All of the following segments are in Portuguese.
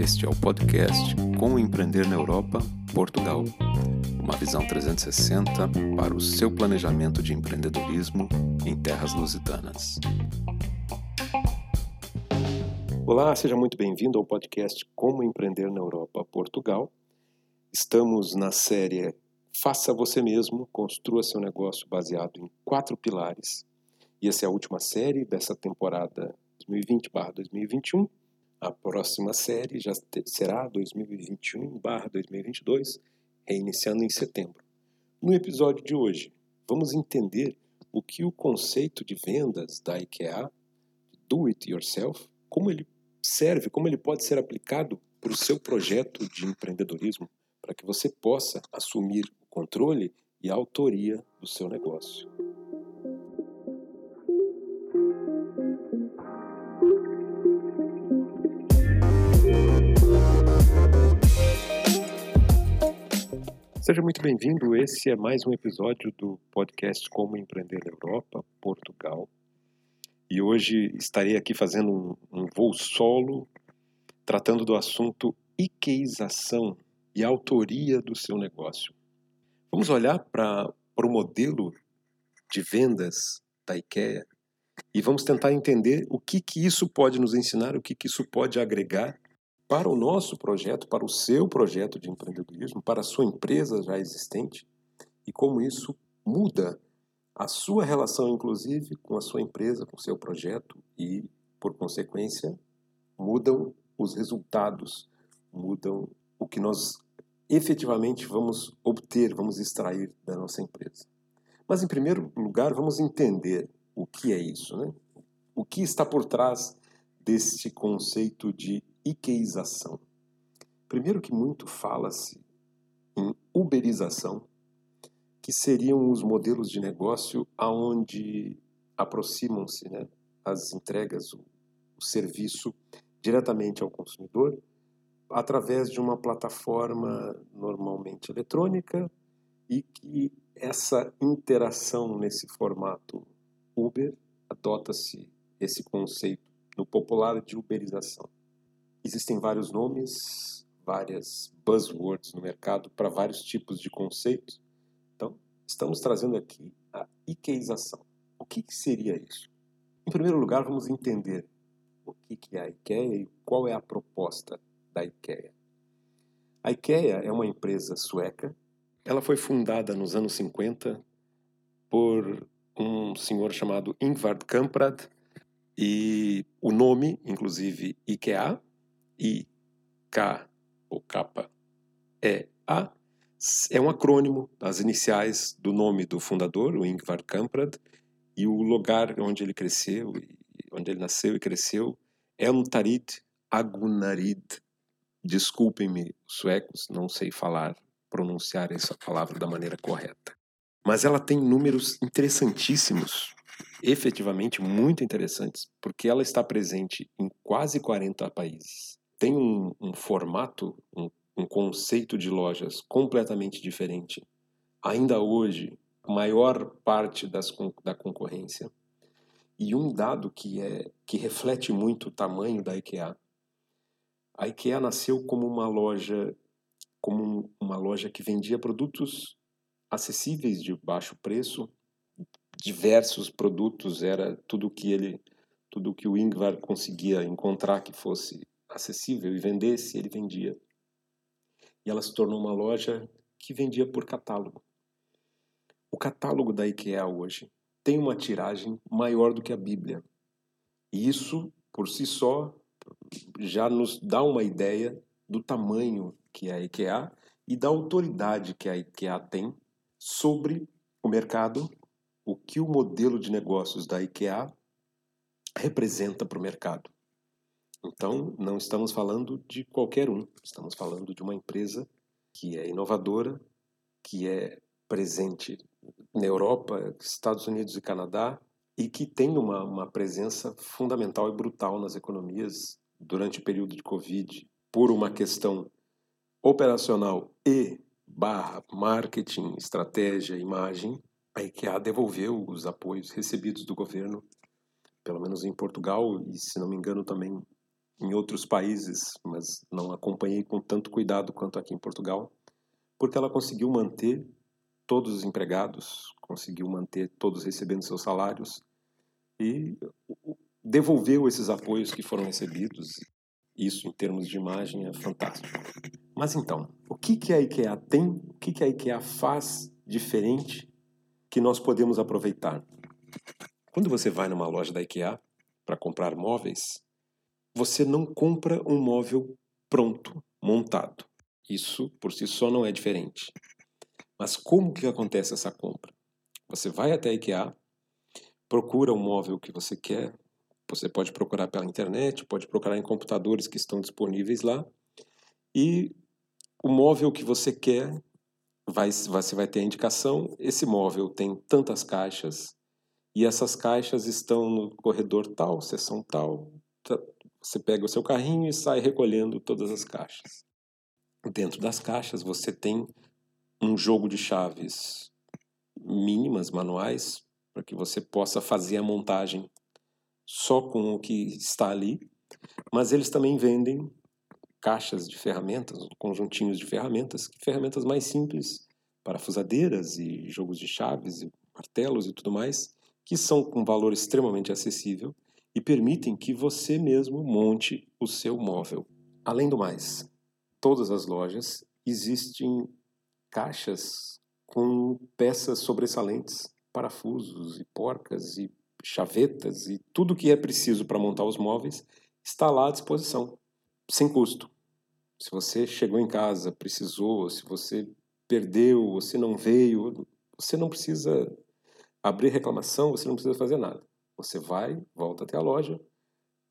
Este é o podcast Como Empreender na Europa, Portugal. Uma visão 360 para o seu planejamento de empreendedorismo em terras lusitanas. Olá, seja muito bem-vindo ao podcast Como Empreender na Europa, Portugal. Estamos na série Faça Você Mesmo, Construa Seu Negócio baseado em quatro pilares. E essa é a última série dessa temporada 2020-2021 a próxima série já será 2021/2022, reiniciando em setembro. No episódio de hoje, vamos entender o que o conceito de vendas da IKEA, do it yourself, como ele serve, como ele pode ser aplicado para o seu projeto de empreendedorismo, para que você possa assumir o controle e a autoria do seu negócio. Seja muito bem-vindo. Esse é mais um episódio do podcast Como Empreender na Europa, Portugal. E hoje estarei aqui fazendo um, um voo solo, tratando do assunto Ikeização e autoria do seu negócio. Vamos olhar para o modelo de vendas da IKEA e vamos tentar entender o que, que isso pode nos ensinar, o que, que isso pode agregar para o nosso projeto, para o seu projeto de empreendedorismo, para a sua empresa já existente e como isso muda a sua relação, inclusive, com a sua empresa, com o seu projeto e, por consequência, mudam os resultados, mudam o que nós efetivamente vamos obter, vamos extrair da nossa empresa. Mas, em primeiro lugar, vamos entender o que é isso, né? O que está por trás deste conceito de Ikeização. Primeiro que muito fala-se em uberização, que seriam os modelos de negócio aonde aproximam-se né, as entregas, o, o serviço diretamente ao consumidor através de uma plataforma normalmente eletrônica e que essa interação nesse formato Uber adota-se esse conceito no popular de uberização. Existem vários nomes, várias buzzwords no mercado para vários tipos de conceitos. Então, estamos trazendo aqui a Ikeização. O que, que seria isso? Em primeiro lugar, vamos entender o que, que é a IKEA e qual é a proposta da IKEA. A IKEA é uma empresa sueca. Ela foi fundada nos anos 50 por um senhor chamado Ingvar Kamprad e o nome, inclusive IKEA, I, K ou K, E, A, é um acrônimo das iniciais do nome do fundador, o Ingvar Kamprad, e o lugar onde ele cresceu, onde ele nasceu e cresceu, é Elmtarid Agunarid. Desculpem-me, suecos, não sei falar, pronunciar essa palavra da maneira correta. Mas ela tem números interessantíssimos, efetivamente muito interessantes, porque ela está presente em quase 40 países tem um, um formato, um, um conceito de lojas completamente diferente. Ainda hoje, maior parte das, da concorrência. E um dado que, é, que reflete muito o tamanho da IKEA. A IKEA nasceu como uma loja, como uma loja que vendia produtos acessíveis de baixo preço, diversos produtos, era tudo que ele, tudo que o Ingvar conseguia encontrar que fosse acessível e vendesse, ele vendia. E ela se tornou uma loja que vendia por catálogo. O catálogo da IKEA hoje tem uma tiragem maior do que a Bíblia. E isso, por si só, já nos dá uma ideia do tamanho que é a IKEA e da autoridade que a IKEA tem sobre o mercado, o que o modelo de negócios da IKEA representa para o mercado. Então, não estamos falando de qualquer um, estamos falando de uma empresa que é inovadora, que é presente na Europa, Estados Unidos e Canadá e que tem uma, uma presença fundamental e brutal nas economias durante o período de Covid, por uma questão operacional e barra marketing, estratégia, imagem, a IKEA devolveu os apoios recebidos do governo, pelo menos em Portugal e, se não me engano, também em outros países, mas não acompanhei com tanto cuidado quanto aqui em Portugal, porque ela conseguiu manter todos os empregados, conseguiu manter todos recebendo seus salários e devolveu esses apoios que foram recebidos. Isso, em termos de imagem, é fantástico. Mas então, o que, que a IKEA tem, o que, que a IKEA faz diferente que nós podemos aproveitar? Quando você vai numa loja da IKEA para comprar móveis, você não compra um móvel pronto, montado. Isso por si só não é diferente. Mas como que acontece essa compra? Você vai até a IKEA, procura o móvel que você quer, você pode procurar pela internet, pode procurar em computadores que estão disponíveis lá, e o móvel que você quer, vai, você vai ter a indicação, esse móvel tem tantas caixas, e essas caixas estão no corredor tal, seção tal, você pega o seu carrinho e sai recolhendo todas as caixas. Dentro das caixas você tem um jogo de chaves mínimas, manuais, para que você possa fazer a montagem só com o que está ali, mas eles também vendem caixas de ferramentas, conjuntinhos de ferramentas, ferramentas mais simples, parafusadeiras e jogos de chaves, e martelos e tudo mais, que são com valor extremamente acessível e permitem que você mesmo monte o seu móvel. Além do mais, todas as lojas existem caixas com peças sobressalentes, parafusos e porcas e chavetas e tudo que é preciso para montar os móveis está lá à disposição, sem custo. Se você chegou em casa, precisou, se você perdeu, se não veio, você não precisa abrir reclamação, você não precisa fazer nada. Você vai, volta até a loja,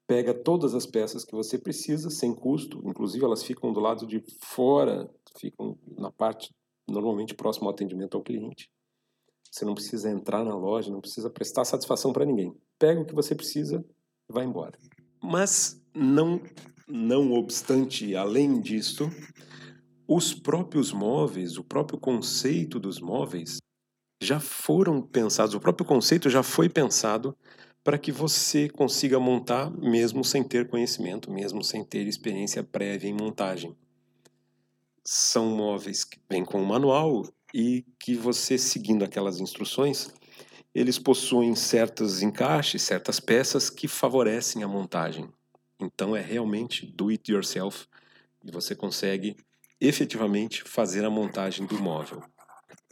pega todas as peças que você precisa sem custo, inclusive elas ficam do lado de fora, ficam na parte normalmente próximo ao atendimento ao cliente. Você não precisa entrar na loja, não precisa prestar satisfação para ninguém. Pega o que você precisa e vai embora. Mas não não obstante, além disso, os próprios móveis, o próprio conceito dos móveis já foram pensados, o próprio conceito já foi pensado para que você consiga montar mesmo sem ter conhecimento, mesmo sem ter experiência prévia em montagem. São móveis que vêm com um manual e que você, seguindo aquelas instruções, eles possuem certos encaixes, certas peças que favorecem a montagem. Então é realmente do it yourself e você consegue efetivamente fazer a montagem do móvel.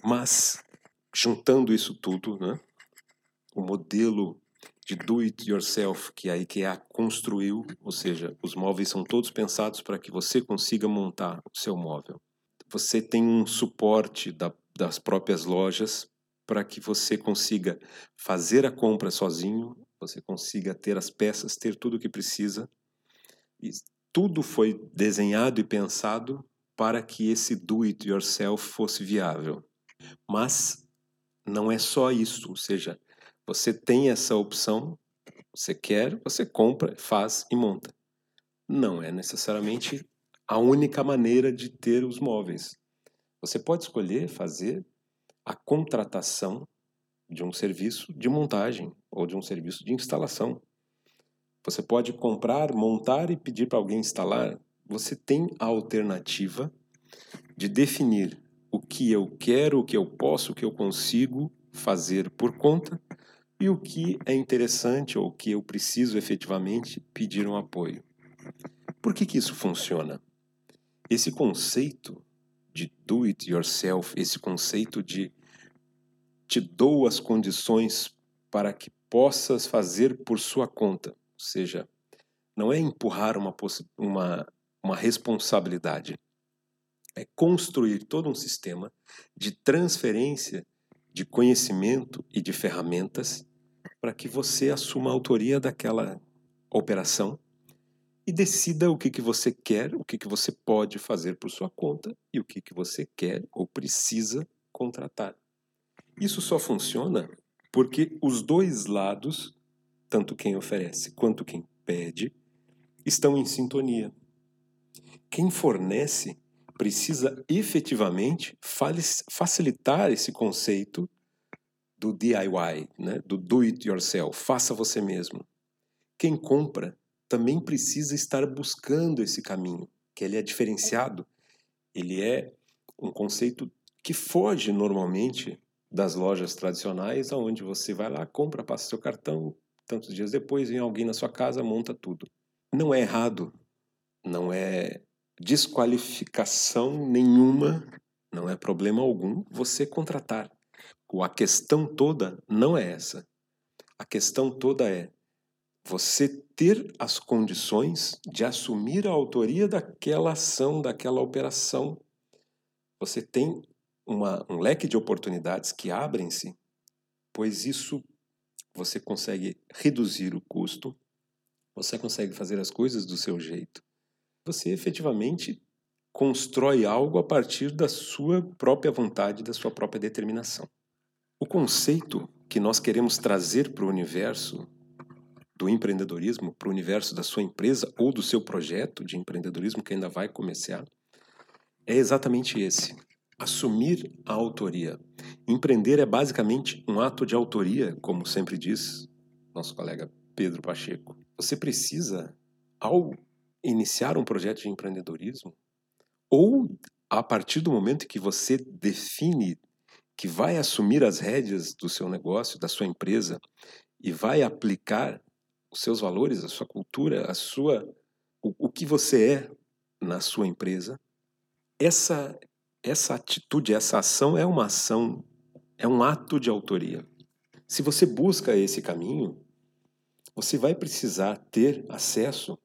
Mas juntando isso tudo, né, o modelo de do it yourself que a IKEA construiu, ou seja, os móveis são todos pensados para que você consiga montar o seu móvel. Você tem um suporte da, das próprias lojas para que você consiga fazer a compra sozinho, você consiga ter as peças, ter tudo o que precisa. E tudo foi desenhado e pensado para que esse do it yourself fosse viável. Mas não é só isso, ou seja, você tem essa opção, você quer, você compra, faz e monta. Não é necessariamente a única maneira de ter os móveis. Você pode escolher fazer a contratação de um serviço de montagem ou de um serviço de instalação. Você pode comprar, montar e pedir para alguém instalar. Você tem a alternativa de definir o que eu quero, o que eu posso, o que eu consigo fazer por conta e o que é interessante ou o que eu preciso efetivamente pedir um apoio. Por que, que isso funciona? Esse conceito de do it yourself, esse conceito de te dou as condições para que possas fazer por sua conta, ou seja, não é empurrar uma, uma, uma responsabilidade, é construir todo um sistema de transferência de conhecimento e de ferramentas para que você assuma a autoria daquela operação e decida o que, que você quer, o que, que você pode fazer por sua conta e o que, que você quer ou precisa contratar. Isso só funciona porque os dois lados, tanto quem oferece quanto quem pede, estão em sintonia. Quem fornece precisa efetivamente facilitar esse conceito do DIY, né? do do it yourself, faça você mesmo. Quem compra também precisa estar buscando esse caminho, que ele é diferenciado, ele é um conceito que foge normalmente das lojas tradicionais, aonde você vai lá, compra, passa seu cartão, tantos dias depois vem alguém na sua casa, monta tudo. Não é errado, não é desqualificação nenhuma, não é problema algum você contratar. A questão toda não é essa. A questão toda é você ter as condições de assumir a autoria daquela ação, daquela operação. Você tem uma, um leque de oportunidades que abrem-se, pois isso você consegue reduzir o custo, você consegue fazer as coisas do seu jeito. Você efetivamente constrói algo a partir da sua própria vontade, da sua própria determinação. O conceito que nós queremos trazer para o universo do empreendedorismo, para o universo da sua empresa ou do seu projeto de empreendedorismo que ainda vai começar, é exatamente esse assumir a autoria. Empreender é basicamente um ato de autoria, como sempre diz nosso colega Pedro Pacheco. Você precisa, ao iniciar um projeto de empreendedorismo, ou a partir do momento que você define que vai assumir as rédeas do seu negócio, da sua empresa, e vai aplicar os seus valores, a sua cultura, a sua o, o que você é na sua empresa, essa essa atitude, essa ação é uma ação, é um ato de autoria. Se você busca esse caminho, você vai precisar ter acesso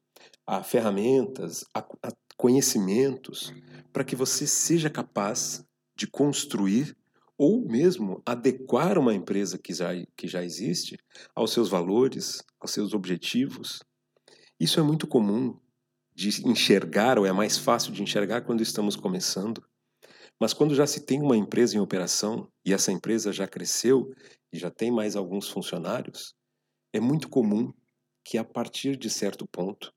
a ferramentas, a, a conhecimentos, para que você seja capaz de construir ou mesmo adequar uma empresa que já, que já existe aos seus valores, aos seus objetivos. Isso é muito comum de enxergar, ou é mais fácil de enxergar quando estamos começando. Mas quando já se tem uma empresa em operação e essa empresa já cresceu e já tem mais alguns funcionários, é muito comum que a partir de certo ponto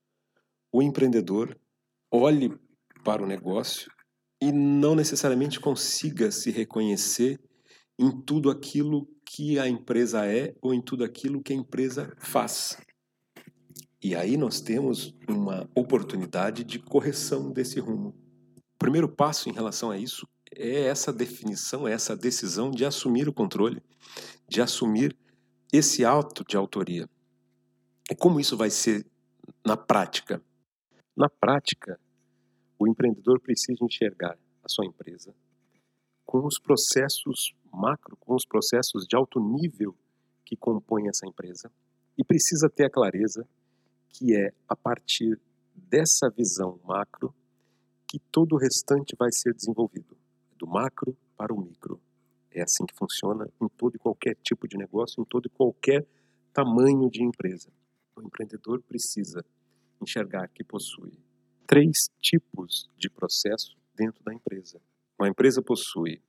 o empreendedor olhe para o negócio e não necessariamente consiga se reconhecer em tudo aquilo que a empresa é ou em tudo aquilo que a empresa faz. E aí nós temos uma oportunidade de correção desse rumo. O primeiro passo em relação a isso é essa definição, é essa decisão de assumir o controle, de assumir esse auto de autoria. E como isso vai ser na prática? Na prática, o empreendedor precisa enxergar a sua empresa com os processos macro, com os processos de alto nível que compõem essa empresa e precisa ter a clareza que é a partir dessa visão macro que todo o restante vai ser desenvolvido do macro para o micro. É assim que funciona em todo e qualquer tipo de negócio, em todo e qualquer tamanho de empresa. O empreendedor precisa enxergar que possui três tipos de processo dentro da empresa. Uma empresa possui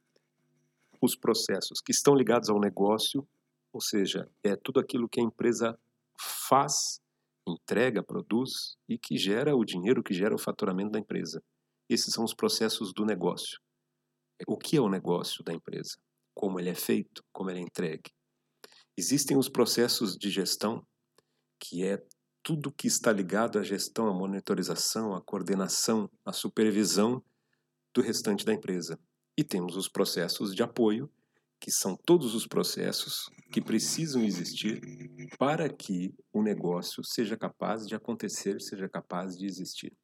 os processos que estão ligados ao negócio, ou seja, é tudo aquilo que a empresa faz, entrega, produz e que gera o dinheiro, que gera o faturamento da empresa. Esses são os processos do negócio o que é o negócio da empresa, como ele é feito, como ele é entregue. Existem os processos de gestão, que é tudo que está ligado à gestão, à monitorização, à coordenação, à supervisão do restante da empresa. E temos os processos de apoio, que são todos os processos que precisam existir para que o negócio seja capaz de acontecer, seja capaz de existir.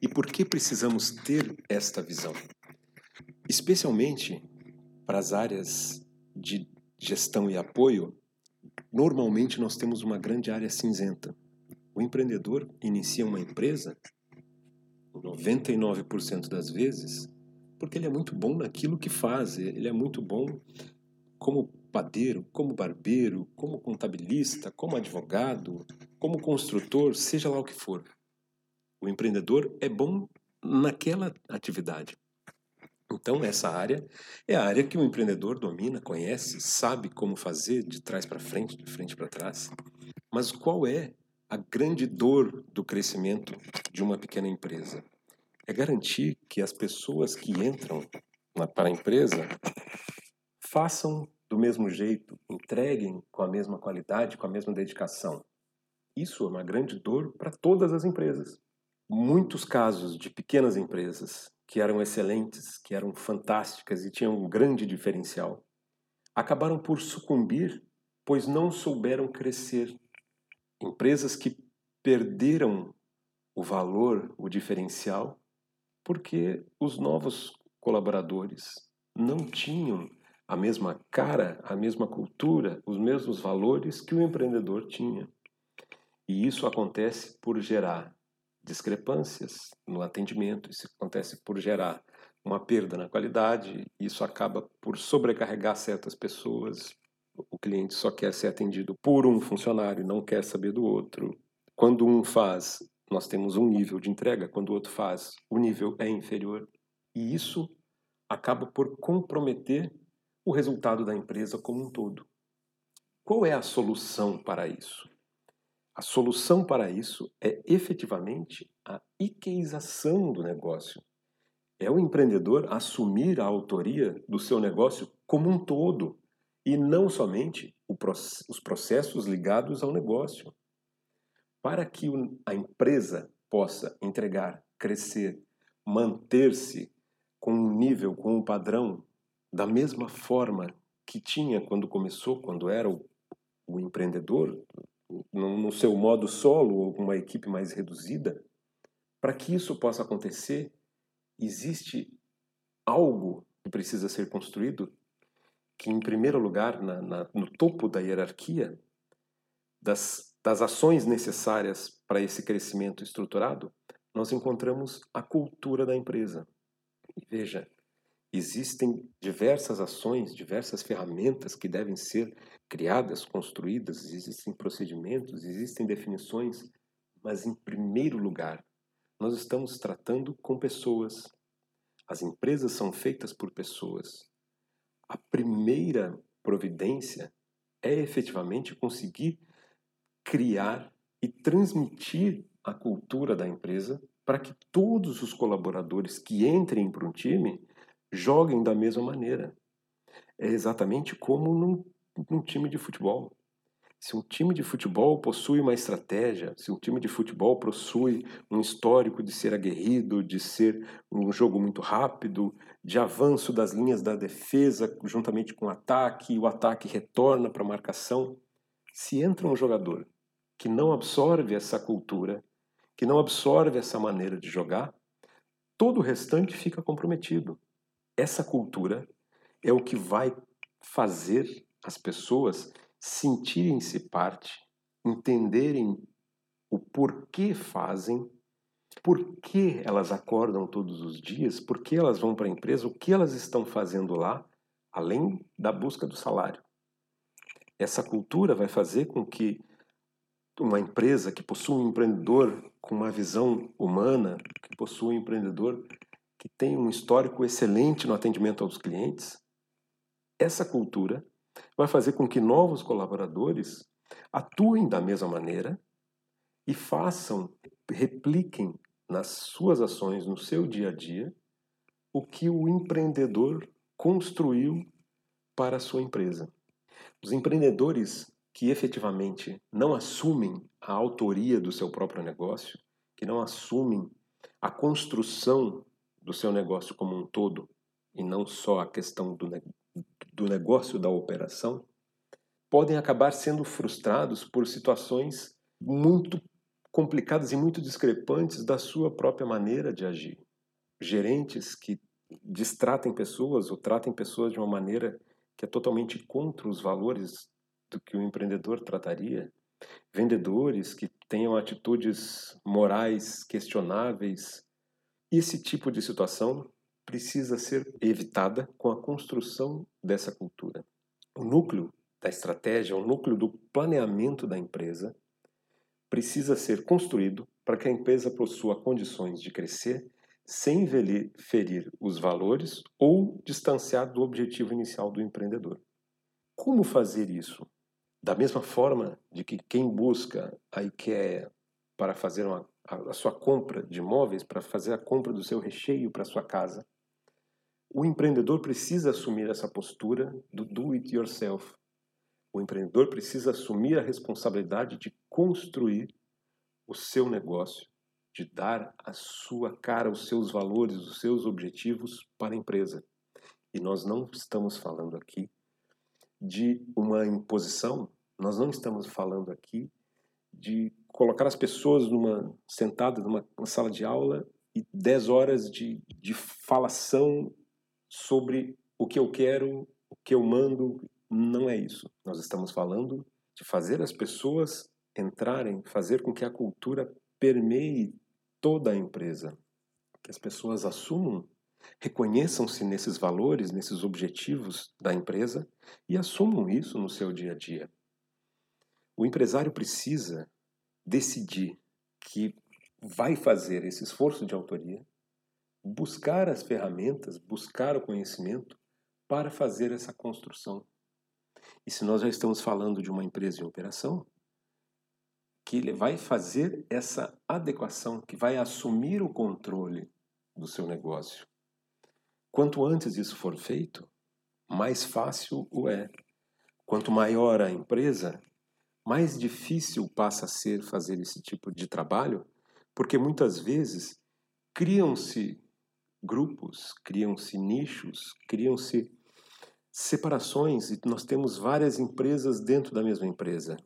E por que precisamos ter esta visão? Especialmente para as áreas de gestão e apoio, normalmente nós temos uma grande área cinzenta. O empreendedor inicia uma empresa, 99% das vezes, porque ele é muito bom naquilo que faz, ele é muito bom como padeiro, como barbeiro, como contabilista, como advogado, como construtor, seja lá o que for. O empreendedor é bom naquela atividade. Então, essa área é a área que o empreendedor domina, conhece, sabe como fazer de trás para frente, de frente para trás. Mas qual é a grande dor do crescimento de uma pequena empresa? É garantir que as pessoas que entram para a empresa façam do mesmo jeito, entreguem com a mesma qualidade, com a mesma dedicação. Isso é uma grande dor para todas as empresas. Muitos casos de pequenas empresas que eram excelentes, que eram fantásticas e tinham um grande diferencial, acabaram por sucumbir, pois não souberam crescer. Empresas que perderam o valor, o diferencial, porque os novos colaboradores não tinham a mesma cara, a mesma cultura, os mesmos valores que o empreendedor tinha. E isso acontece por gerar discrepâncias no atendimento, isso acontece por gerar uma perda na qualidade, isso acaba por sobrecarregar certas pessoas. O cliente só quer ser atendido por um funcionário, não quer saber do outro. Quando um faz, nós temos um nível de entrega, quando o outro faz, o nível é inferior. E isso acaba por comprometer o resultado da empresa como um todo. Qual é a solução para isso? A solução para isso é efetivamente a iqueização do negócio. É o empreendedor assumir a autoria do seu negócio como um todo e não somente os processos ligados ao negócio. Para que a empresa possa entregar, crescer, manter-se com um nível, com um padrão da mesma forma que tinha quando começou, quando era o, o empreendedor, no, no seu modo solo ou com uma equipe mais reduzida, para que isso possa acontecer, existe algo que precisa ser construído que, em primeiro lugar, na, na, no topo da hierarquia das, das ações necessárias para esse crescimento estruturado, nós encontramos a cultura da empresa. E veja, Existem diversas ações, diversas ferramentas que devem ser criadas, construídas, existem procedimentos, existem definições, mas em primeiro lugar, nós estamos tratando com pessoas. As empresas são feitas por pessoas. A primeira providência é efetivamente conseguir criar e transmitir a cultura da empresa para que todos os colaboradores que entrem para um time joguem da mesma maneira. É exatamente como num, num time de futebol. Se um time de futebol possui uma estratégia, se um time de futebol possui um histórico de ser aguerrido, de ser um jogo muito rápido, de avanço das linhas da defesa juntamente com o ataque, e o ataque retorna para a marcação, se entra um jogador que não absorve essa cultura, que não absorve essa maneira de jogar, todo o restante fica comprometido. Essa cultura é o que vai fazer as pessoas sentirem-se parte, entenderem o porquê fazem, por que elas acordam todos os dias, por que elas vão para a empresa, o que elas estão fazendo lá, além da busca do salário. Essa cultura vai fazer com que uma empresa que possui um empreendedor com uma visão humana, que possui um empreendedor que tem um histórico excelente no atendimento aos clientes, essa cultura vai fazer com que novos colaboradores atuem da mesma maneira e façam, repliquem nas suas ações, no seu dia a dia, o que o empreendedor construiu para a sua empresa. Os empreendedores que efetivamente não assumem a autoria do seu próprio negócio, que não assumem a construção do seu negócio como um todo e não só a questão do, do negócio da operação, podem acabar sendo frustrados por situações muito complicadas e muito discrepantes da sua própria maneira de agir. Gerentes que distratem pessoas ou tratem pessoas de uma maneira que é totalmente contra os valores do que o empreendedor trataria. Vendedores que tenham atitudes morais questionáveis esse tipo de situação precisa ser evitada com a construção dessa cultura. O núcleo da estratégia, o núcleo do planeamento da empresa precisa ser construído para que a empresa possua condições de crescer sem ferir os valores ou distanciar do objetivo inicial do empreendedor. Como fazer isso? Da mesma forma de que quem busca a IKEA para fazer uma a, sua compra de imóveis, para fazer a compra do seu recheio para sua casa, o empreendedor precisa assumir essa postura do do it yourself. O empreendedor precisa assumir a responsabilidade de construir o seu negócio, de dar a sua cara, os seus valores, os seus objetivos para a empresa. E nós não estamos falando aqui de uma imposição, nós não estamos falando aqui de colocar as pessoas numa sentada numa sala de aula e 10 horas de, de falação sobre o que eu quero, o que eu mando, não é isso. Nós estamos falando de fazer as pessoas entrarem, fazer com que a cultura permeie toda a empresa, que as pessoas assumam, reconheçam-se nesses valores, nesses objetivos da empresa e assumam isso no seu dia a dia. O empresário precisa decidir que vai fazer esse esforço de autoria, buscar as ferramentas, buscar o conhecimento para fazer essa construção. E se nós já estamos falando de uma empresa em operação, que ele vai fazer essa adequação, que vai assumir o controle do seu negócio. Quanto antes isso for feito, mais fácil o é. Quanto maior a empresa, mais difícil passa a ser fazer esse tipo de trabalho, porque muitas vezes criam-se grupos, criam-se nichos, criam-se separações e nós temos várias empresas dentro da mesma empresa.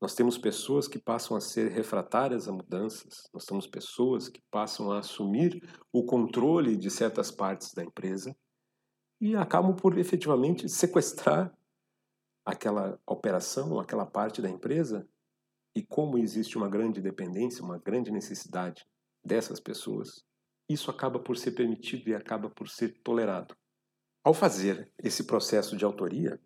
Nós temos pessoas que passam a ser refratárias a mudanças, nós temos pessoas que passam a assumir o controle de certas partes da empresa e acabam por efetivamente sequestrar aquela operação, aquela parte da empresa. E como existe uma grande dependência, uma grande necessidade dessas pessoas, isso acaba por ser permitido e acaba por ser tolerado. Ao fazer esse processo de autoria,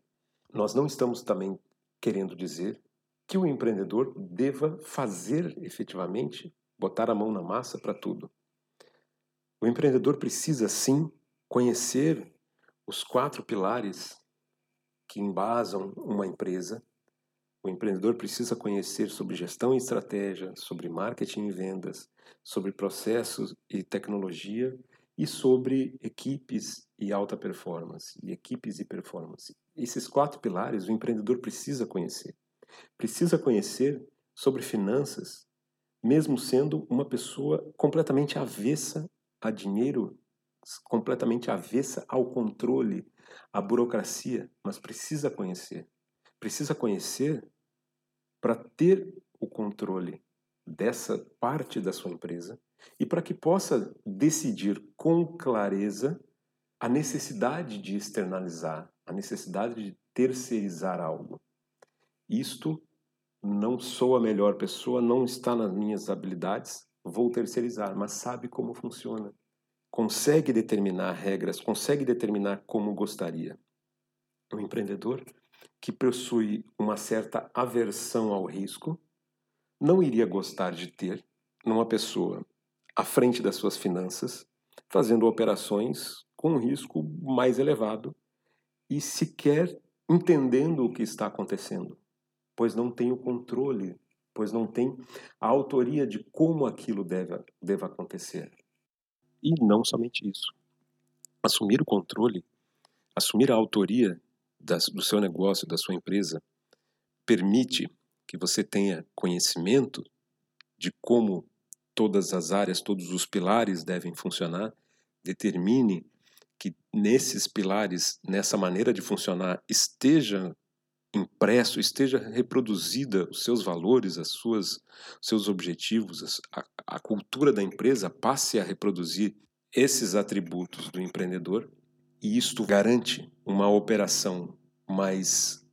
nós não estamos também querendo dizer que o empreendedor deva fazer efetivamente, botar a mão na massa para tudo. O empreendedor precisa sim conhecer os quatro pilares que embasam uma empresa. O empreendedor precisa conhecer sobre gestão e estratégia, sobre marketing e vendas, sobre processos e tecnologia e sobre equipes e alta performance, e equipes e performance. Esses quatro pilares o empreendedor precisa conhecer. Precisa conhecer sobre finanças, mesmo sendo uma pessoa completamente avessa a dinheiro, completamente avessa ao controle, à burocracia, mas precisa conhecer. Precisa conhecer para ter o controle dessa parte da sua empresa e para que possa decidir com clareza a necessidade de externalizar, a necessidade de terceirizar algo. Isto não sou a melhor pessoa, não está nas minhas habilidades, vou terceirizar, mas sabe como funciona. Consegue determinar regras, consegue determinar como gostaria. Um empreendedor que possui uma certa aversão ao risco não iria gostar de ter numa pessoa à frente das suas finanças, fazendo operações com um risco mais elevado e sequer entendendo o que está acontecendo, pois não tem o controle, pois não tem a autoria de como aquilo deve, deve acontecer. E não somente isso. Assumir o controle, assumir a autoria do seu negócio, da sua empresa, permite que você tenha conhecimento de como todas as áreas, todos os pilares devem funcionar, determine que nesses pilares, nessa maneira de funcionar, esteja impresso, esteja reproduzida os seus valores, as suas, seus objetivos, a, a cultura da empresa passe a reproduzir esses atributos do empreendedor e isto garante uma operação mais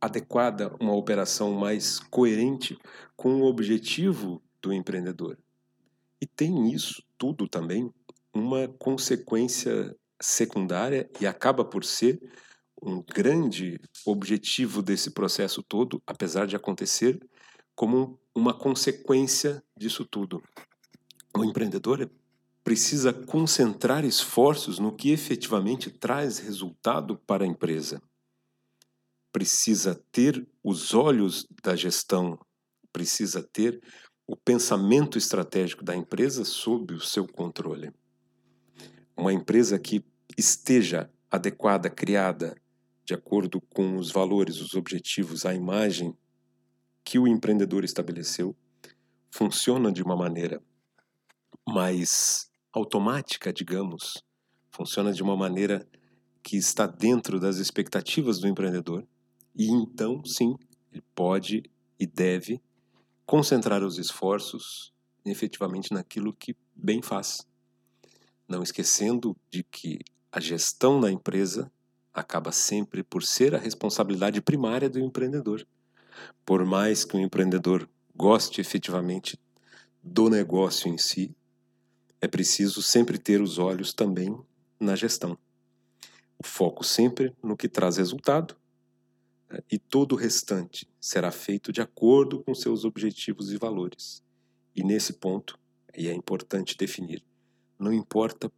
adequada, uma operação mais coerente com o objetivo do empreendedor. E tem isso tudo também uma consequência secundária e acaba por ser um grande objetivo desse processo todo, apesar de acontecer como uma consequência disso tudo. O empreendedor precisa concentrar esforços no que efetivamente traz resultado para a empresa. Precisa ter os olhos da gestão, precisa ter o pensamento estratégico da empresa sob o seu controle. Uma empresa que esteja adequada, criada de acordo com os valores, os objetivos, a imagem que o empreendedor estabeleceu, funciona de uma maneira mais automática, digamos, funciona de uma maneira que está dentro das expectativas do empreendedor, e então, sim, ele pode e deve concentrar os esforços efetivamente naquilo que bem faz, não esquecendo de que a gestão da empresa acaba sempre por ser a responsabilidade primária do empreendedor. Por mais que o empreendedor goste efetivamente do negócio em si, é preciso sempre ter os olhos também na gestão. O foco sempre no que traz resultado né, e todo o restante será feito de acordo com seus objetivos e valores. E nesse ponto, e é importante definir, não importa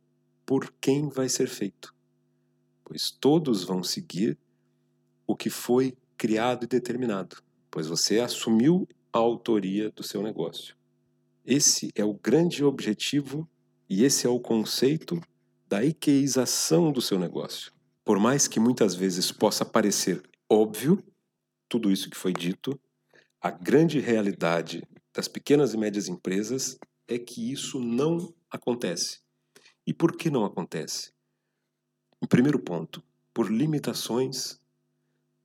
por quem vai ser feito, pois todos vão seguir o que foi criado e determinado, pois você assumiu a autoria do seu negócio. Esse é o grande objetivo e esse é o conceito da ikeização do seu negócio. Por mais que muitas vezes possa parecer óbvio tudo isso que foi dito, a grande realidade das pequenas e médias empresas é que isso não acontece. E por que não acontece? Em primeiro ponto, por limitações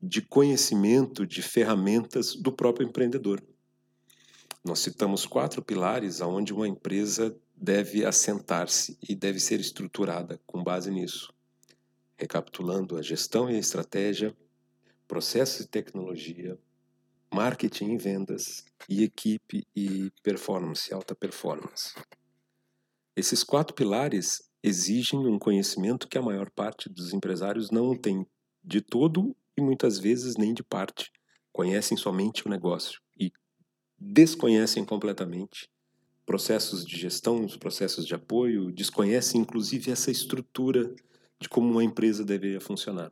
de conhecimento de ferramentas do próprio empreendedor. Nós citamos quatro pilares aonde uma empresa deve assentar-se e deve ser estruturada com base nisso. Recapitulando a gestão e a estratégia, processos e tecnologia, marketing e vendas e equipe e performance, alta performance. Esses quatro pilares exigem um conhecimento que a maior parte dos empresários não tem de todo e muitas vezes nem de parte. Conhecem somente o negócio e desconhecem completamente processos de gestão, os processos de apoio, desconhecem inclusive essa estrutura de como uma empresa deveria funcionar.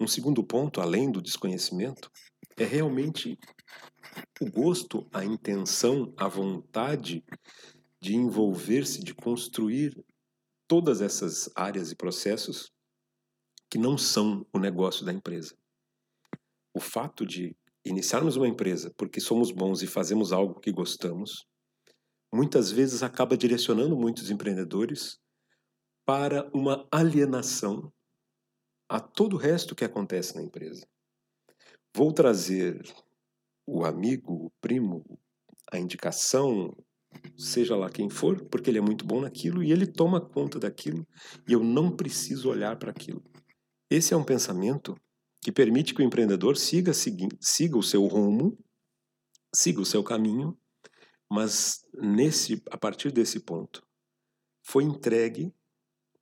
Um segundo ponto, além do desconhecimento, é realmente o gosto, a intenção, a vontade de envolver-se, de construir todas essas áreas e processos que não são o negócio da empresa. O fato de iniciarmos uma empresa porque somos bons e fazemos algo que gostamos, muitas vezes acaba direcionando muitos empreendedores para uma alienação a todo o resto que acontece na empresa. Vou trazer o amigo, o primo, a indicação, seja lá quem for, porque ele é muito bom naquilo e ele toma conta daquilo e eu não preciso olhar para aquilo. Esse é um pensamento que permite que o empreendedor siga, siga, siga o seu rumo, siga o seu caminho, mas nesse, a partir desse ponto foi entregue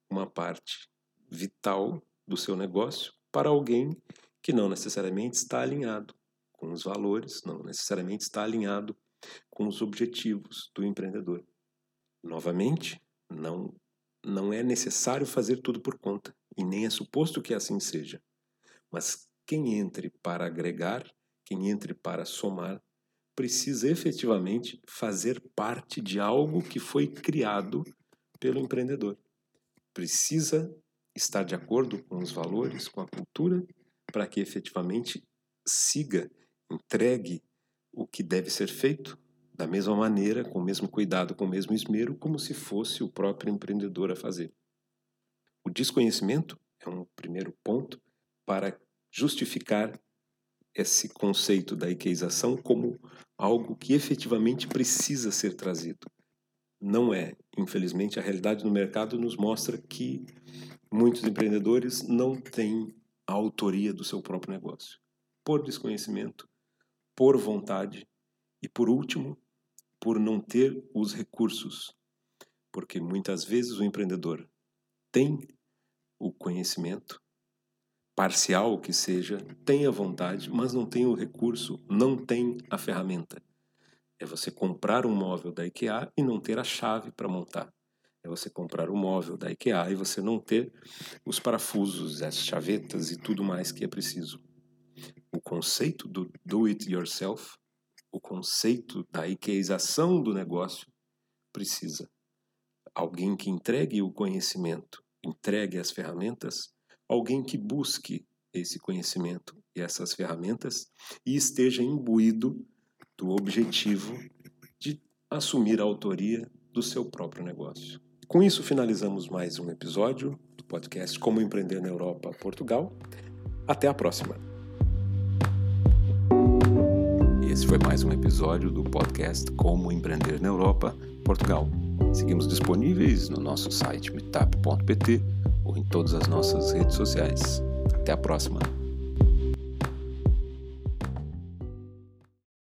uma parte vital do seu negócio para alguém que não necessariamente está alinhado com os valores, não necessariamente está alinhado com os objetivos do empreendedor. Novamente, não não é necessário fazer tudo por conta e nem é suposto que assim seja. Mas quem entre para agregar, quem entre para somar, precisa efetivamente fazer parte de algo que foi criado pelo empreendedor. Precisa estar de acordo com os valores, com a cultura, para que efetivamente siga, entregue o que deve ser feito da mesma maneira, com o mesmo cuidado, com o mesmo esmero, como se fosse o próprio empreendedor a fazer. O desconhecimento é um primeiro ponto para justificar esse conceito da ikeização como algo que efetivamente precisa ser trazido. Não é, infelizmente, a realidade no mercado nos mostra que muitos empreendedores não têm a autoria do seu próprio negócio, por desconhecimento, por vontade e, por último, por não ter os recursos, porque muitas vezes o empreendedor tem o conhecimento, parcial que seja, tem a vontade, mas não tem o recurso, não tem a ferramenta. É você comprar um móvel da IKEA e não ter a chave para montar. É você comprar um móvel da IKEA e você não ter os parafusos, as chavetas e tudo mais que é preciso. O conceito do do it yourself o conceito da ikeização do negócio precisa. Alguém que entregue o conhecimento, entregue as ferramentas, alguém que busque esse conhecimento e essas ferramentas e esteja imbuído do objetivo de assumir a autoria do seu próprio negócio. Com isso, finalizamos mais um episódio do podcast Como Empreender na Europa, Portugal. Até a próxima! Esse foi mais um episódio do podcast Como Empreender na Europa, Portugal. Seguimos disponíveis no nosso site meetup.pt ou em todas as nossas redes sociais. Até a próxima!